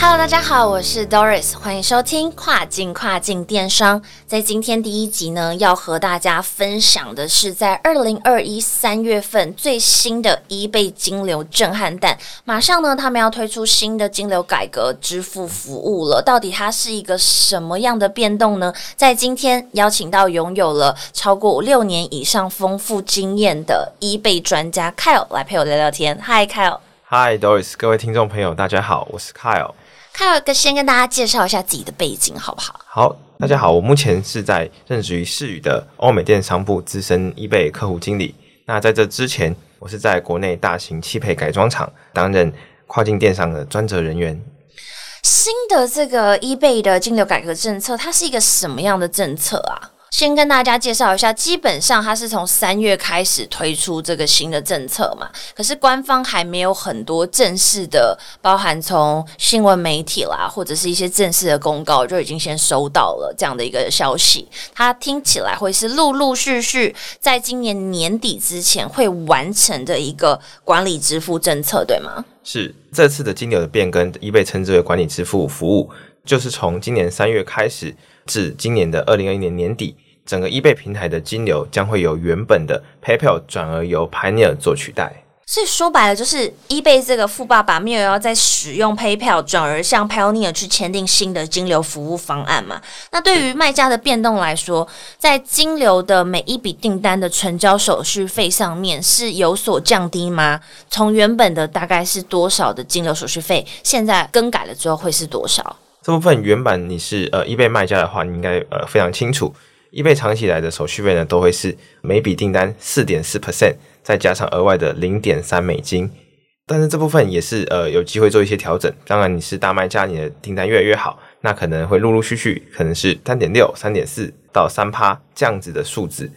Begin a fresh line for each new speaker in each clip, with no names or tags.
Hello，大家好，我是 Doris，欢迎收听跨境跨境电商。在今天第一集呢，要和大家分享的是在二零二一三月份最新的 eBay 金流震撼弹。马上呢，他们要推出新的金流改革支付服务了。到底它是一个什么样的变动呢？在今天邀请到拥有了超过六年以上丰富经验的 eBay 专家 Kyle 来陪我聊聊天。Hi，Kyle。
Hi，Doris，各位听众朋友，大家好，我是 Kyle。
Kyle 哥先跟大家介绍一下自己的背景，好不好？
好，大家好，我目前是在任职于世宇的欧美电商部资深 eBay 客户经理。那在这之前，我是在国内大型汽配改装厂担任跨境电商的专责人员。
新的这个 eBay 的金流改革政策，它是一个什么样的政策啊？先跟大家介绍一下，基本上它是从三月开始推出这个新的政策嘛，可是官方还没有很多正式的，包含从新闻媒体啦，或者是一些正式的公告就已经先收到了这样的一个消息。它听起来会是陆陆续续在今年年底之前会完成的一个管理支付政策，对吗？
是这次的金流的变更，一被称之为管理支付服务，就是从今年三月开始。至今年的二零二一年年底，整个 eBay 平台的金流将会由原本的 PayPal 转而由 Pioneer 做取代。
所以说白了，就是 eBay 这个富爸爸没有要再使用 PayPal，转而向 Pioneer 去签订新的金流服务方案嘛？那对于卖家的变动来说，在金流的每一笔订单的成交手续费上面是有所降低吗？从原本的大概是多少的金流手续费，现在更改了之后会是多少？
这部分原版你是呃 eBay 卖家的话，你应该呃非常清楚，eBay 长期来的手续费呢都会是每笔订单四点四 percent，再加上额外的零点三美金。但是这部分也是呃有机会做一些调整。当然你是大卖家，你的订单越来越好，那可能会陆陆续续可能是三点六、三点四到三趴这样子的数字。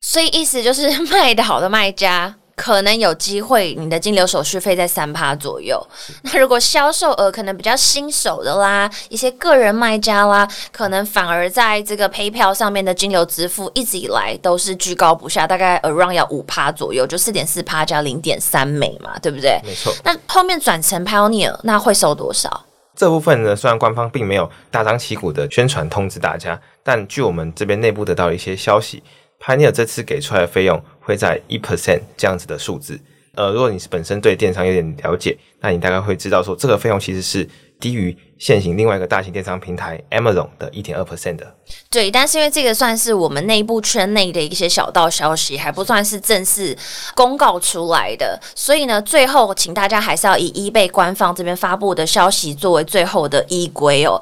所以意思就是卖的好的卖家。可能有机会，你的金流手续费在三趴左右。那如果销售额可能比较新手的啦，一些个人卖家啦，可能反而在这个 PayPal 上面的金流支付一直以来都是居高不下，大概 around 要五趴左右，就四点四趴加零点三美嘛，对不对？
没错。
那后面转成 Pioneer，那会收多少？
这部分呢，虽然官方并没有大张旗鼓的宣传通知大家，但据我们这边内部得到一些消息。Pioneer 这次给出来的费用会在一 percent 这样子的数字，呃，如果你是本身对电商有点了解，那你大概会知道说，这个费用其实是低于现行另外一个大型电商平台 Amazon 的一点二 percent 的。
对，但是因为这个算是我们内部圈内的一些小道消息，还不算是正式公告出来的，所以呢，最后请大家还是要以 eBay 官方这边发布的消息作为最后的依归哦。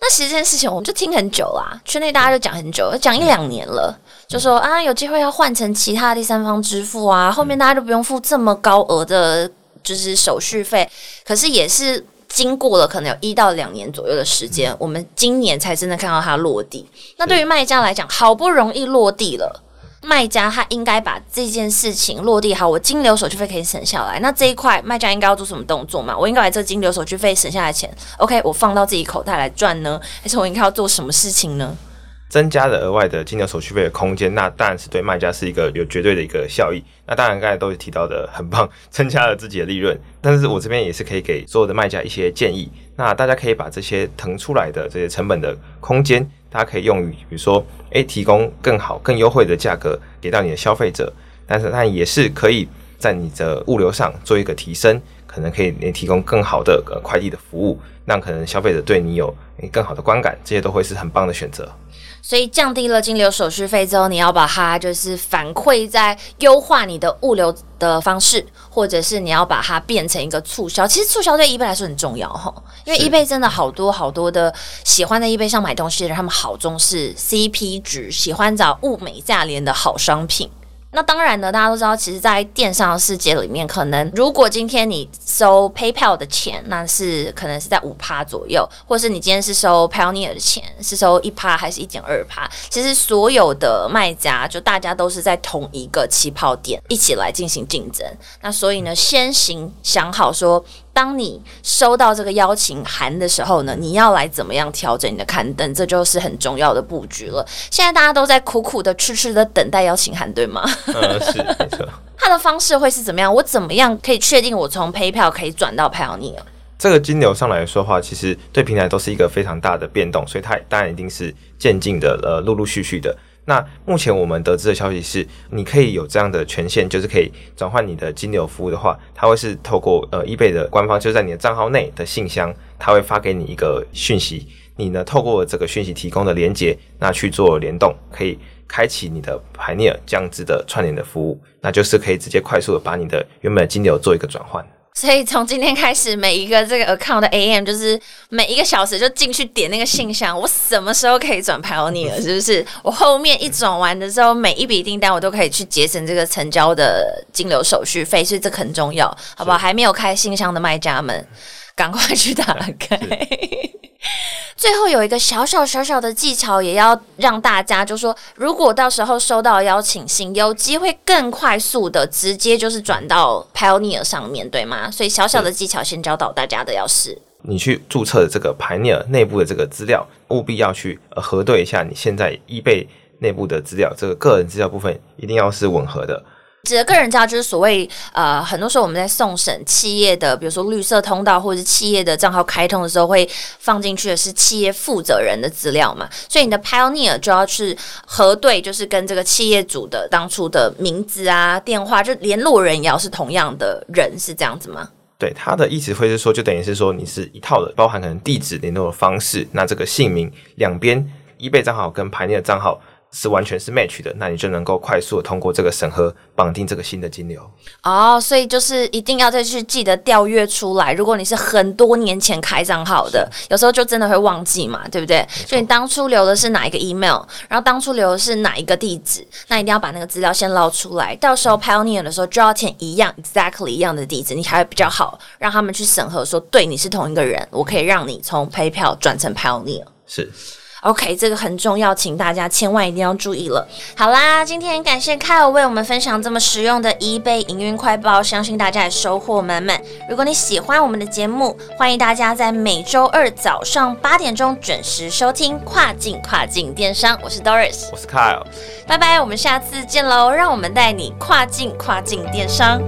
那其实这件事情我们就听很久啦，圈内大家就讲很久，讲一两年了，就说啊有机会要换成其他第三方支付啊，后面大家就不用付这么高额的，就是手续费。可是也是经过了可能有一到两年左右的时间，我们今年才真的看到它落地。那对于卖家来讲，好不容易落地了。卖家他应该把这件事情落地好，我金流手续费可以省下来。那这一块卖家应该要做什么动作嘛？我应该把这金流手续费省下来钱，OK，我放到自己口袋来赚呢，还是我应该要做什么事情呢？
增加了额外的金流手续费的空间，那当然是对卖家是一个有绝对的一个效益。那当然刚才都提到的很棒，增加了自己的利润。但是我这边也是可以给所有的卖家一些建议。那大家可以把这些腾出来的这些成本的空间，它可以用于，比如说，诶，提供更好、更优惠的价格给到你的消费者。但是它也是可以在你的物流上做一个提升，可能可以提供更好的呃快递的服务，让可能消费者对你有更好的观感，这些都会是很棒的选择。
所以降低了金流手续费之后，你要把它就是反馈在优化你的物流的方式，或者是你要把它变成一个促销。其实促销对 eBay 来说很重要哈，因为 eBay 真的好多好多的喜欢在 eBay 上买东西的人，他们好重视 CP 值，喜欢找物美价廉的好商品。那当然呢，大家都知道，其实，在电商世界里面，可能如果今天你收 PayPal 的钱，那是可能是在五趴左右，或是你今天是收 Pioneer 的钱，是收一趴还是一点二趴？其实所有的卖家，就大家都是在同一个起跑点一起来进行竞争。那所以呢，先行想好说。当你收到这个邀请函的时候呢，你要来怎么样调整你的刊登，这就是很重要的布局了。现在大家都在苦苦的、痴痴的等待邀请函，对吗？
呃，是没错。
它的方式会是怎么样？我怎么样可以确定我从 PayPal 可以转到 Payoneer？
这个金流上来说话，其实对平台都是一个非常大的变动，所以它当然一定是渐进的，呃，陆陆续续的。那目前我们得知的消息是，你可以有这样的权限，就是可以转换你的金流服务的话，它会是透过呃易贝的官方，就在你的账号内的信箱，它会发给你一个讯息，你呢透过这个讯息提供的连接，那去做联动，可以开启你的排列降资的串联的服务，那就是可以直接快速的把你的原本的金流做一个转换。
所以从今天开始，每一个这个 account 的 AM 就是每一个小时就进去点那个信箱，我什么时候可以转 Pioneer？是不是？我后面一转完的时候，每一笔订单我都可以去节省这个成交的金流手续费，所以这很重要，好不好？还没有开信箱的卖家们，赶快去打开。最后有一个小小小小的技巧，也要让大家就说，如果到时候收到邀请信，有机会更快速的直接就是转到 Pioneer 上面对吗？所以小小的技巧先教导大家的，要是
你去注册的这个 Pioneer 内部的这个资料，务必要去核对一下你现在 eBay 内部的资料，这个个人资料部分一定要是吻合的。
指的个人资料就是所谓呃，很多时候我们在送审企业的，比如说绿色通道或者是企业的账号开通的时候，会放进去的是企业负责人的资料嘛，所以你的 Pioneer 就要去核对，就是跟这个企业主的当初的名字啊、电话，就联络人也要是同样的人，是这样子吗？
对，他的意思会是说，就等于是说你是一套的，包含可能地址、联络的方式，那这个姓名两边 eBay 账号跟 Pioneer 账号。是完全是 match 的，那你就能够快速的通过这个审核，绑定这个新的金流。
哦，所以就是一定要再去记得调阅出来。如果你是很多年前开账号的，有时候就真的会忘记嘛，对不对？所以你当初留的是哪一个 email，然后当初留的是哪一个地址，那一定要把那个资料先捞出来。到时候 Pioneer 的时候就要填一样 exactly 一样的地址，你才会比较好让他们去审核，说对你是同一个人，我可以让你从 PayPal 转成 Pioneer。
是。
OK，这个很重要，请大家千万一定要注意了。好啦，今天感谢 Kyle 为我们分享这么实用的 eBay 营运快报，相信大家也收获满满。如果你喜欢我们的节目，欢迎大家在每周二早上八点钟准时收听《跨境跨境电商》。我是 Doris，
我是 Kyle，
拜拜，我们下次见喽！让我们带你跨境跨境电商。